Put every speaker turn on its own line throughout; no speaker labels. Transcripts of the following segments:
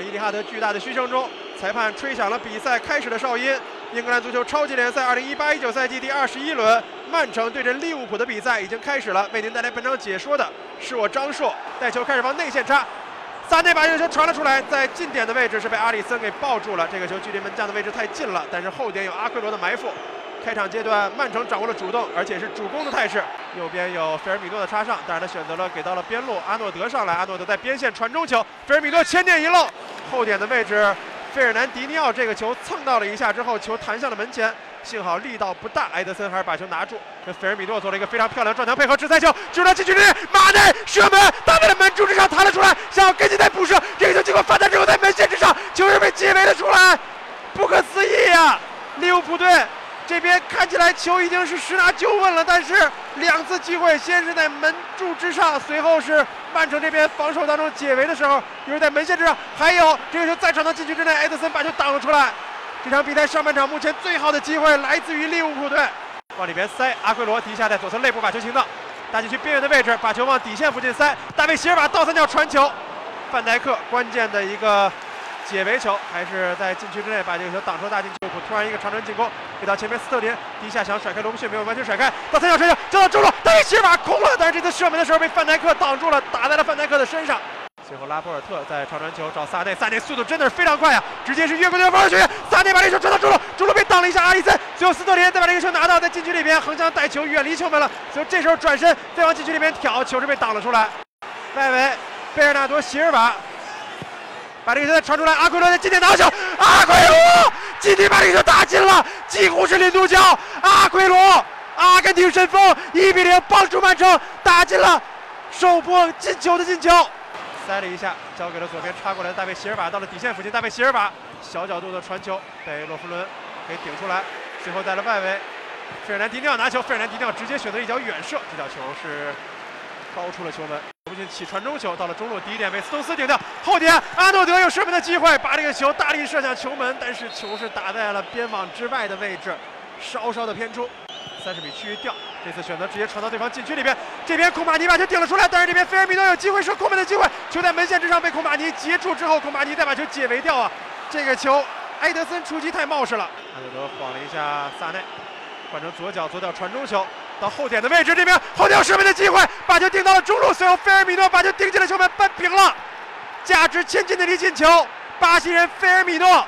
伊蒂哈德巨大的嘘声中，裁判吹响了比赛开始的哨音。英格兰足球超级联赛2018-19赛季第二十一轮，曼城对阵利物浦的比赛已经开始了。为您带来本场解说的是我张硕，带球开始往内线插，萨内把这个球传了出来，在近点的位置是被阿里森给抱住了。这个球距离门将的位置太近了，但是后点有阿奎罗的埋伏。开场阶段，曼城掌握了主动，而且是主攻的态势。右边有费尔米诺的插上，但是他选择了给到了边路，阿诺德上来，阿诺德在边线传中球，费尔米诺前点一漏，后点的位置，费尔南迪尼奥这个球蹭到了一下之后，球弹向了门前，幸好力道不大，埃德森还是把球拿住，跟费尔米诺做了一个非常漂亮撞墙配合直塞球，直到禁区之内，马内射门，打在了门柱之上弹了出来，想要跟进再补射，这个球经过反弹之后在门线之上，球是被解围了出来，不可思议呀！利物浦队。这边看起来球已经是十拿九稳了，但是两次机会，先是在门柱之上，随后是曼城这边防守当中解围的时候，又是在门线之上，还有这个球再传到禁区之内，埃德森把球挡了出来。这场比赛上半场目前最好的机会来自于利物浦队，往里边塞，阿奎罗底下在左侧内部把球行到大禁区边缘的位置，把球往底线附近塞，大卫席尔瓦倒三角传球，范戴克关键的一个。解围球还是在禁区之内把这个球挡出大禁区，突然一个长传进攻，给到前面斯特林，第一下想甩开罗布逊没有完全甩开，到三角传球交到中路，但是席尔瓦空了，但是这次射门的时候被范戴克挡住了，打在了范戴克的身上。最后拉波尔特在长传球找萨内，萨内速度真的是非常快啊，直接是越过对方的球员，萨内把这球传到中路，中路被挡了一下阿里森，最后斯特林再把这个球拿到在禁区里边横向带球远离球门了，所以这时候转身再往禁区里边挑，球是被挡了出来。外围贝尔纳多席尔瓦。把这个球再传出来，阿奎罗在近点拿球，阿奎罗今天把这个球打进了，几乎是零度角。阿奎罗，阿根廷神锋，一比零帮助曼城打进了首波进球的进球。塞了一下，交给了左边插过来的大卫席尔瓦，到了底线附近，大卫席尔瓦小角度的传球被洛夫伦给顶出来，最后在了外围，费尔南迪尼奥拿球，费尔南迪尼奥直接选择一脚远射，这脚球是高出了球门。不进起传中球到了中路，第一点被斯通斯顶掉，后点阿诺德有射门的机会，把这个球大力射向球门，但是球是打在了边网之外的位置，稍稍的偏出，三十米区域掉，这次选择直接传到对方禁区里边，这边孔马尼把球顶了出来，但是这边菲尔米诺有机会射空门的机会，球在门线之上被孔马尼截住之后，孔马尼再把球解围掉啊，这个球埃德森出击太冒失了，阿诺德晃了一下萨内，换成左脚左脚传中球。到后点的位置，这边后点射门的机会，把球顶到了中路，随后菲尔米诺把球顶进了球门，扳平了，价值千金的一进球，巴西人菲尔米诺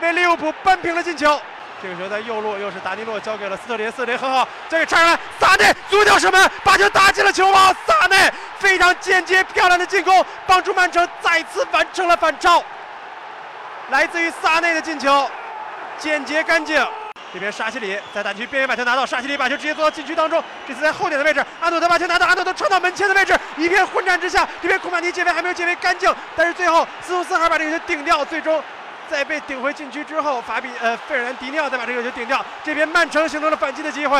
为利物浦扳平了进球。这个球在右路，又是达尼洛交给了斯特林，斯特林很好，交给插上，萨内左脚射门，把球打进了球网，萨内非常简洁漂亮的进攻，帮助曼城再次完成了反超。来自于萨内的进球，简洁干净。这边沙奇里在大禁区边缘把球拿到，沙奇里把球直接做到禁区当中。这次在后点的位置，阿诺德把球拿到，阿诺德传到门前的位置，一片混战之下，这边库马尼解围还没有解围干净，但是最后斯图斯还把这个球顶掉，最终在被顶回禁区之后，法比呃费尔南迪尼奥再把这个球顶掉。这边曼城形成了反击的机会，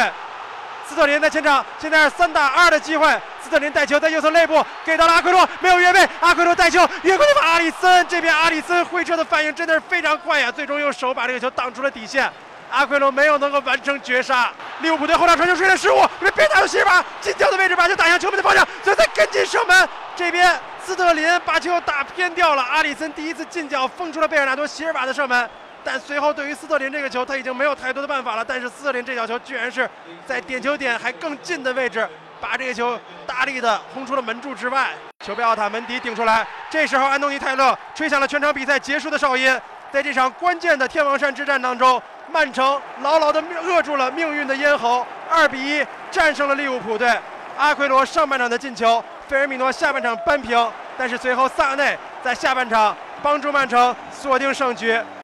斯特林在前场，现在是三打二的机会，斯特林带球在右侧内部给到了阿奎罗，没有越位，阿奎罗带球越过对方阿里森，这边阿里森回撤的反应真的是非常快呀，最终用手把这个球挡出了底线。阿奎罗没有能够完成绝杀，利物浦队后场传球出现失误，这边边打有席尔瓦近角的位置把球打向球门的方向，所以再跟进射门。这边斯特林把球打偏掉了，阿里森第一次近角封出了贝尔纳多席尔瓦的射门，但随后对于斯特林这个球他已经没有太多的办法了。但是斯特林这脚球居然是在点球点还更近的位置，把这个球大力的轰出了门柱之外，球被奥塔门迪顶出来。这时候安东尼泰勒吹响了全场比赛结束的哨音，在这场关键的天王山之战当中。曼城牢牢地扼住了命运的咽喉，二比一战胜了利物浦队。阿奎罗上半场的进球，费尔米诺下半场扳平，但是随后萨内在下半场帮助曼城锁定胜局。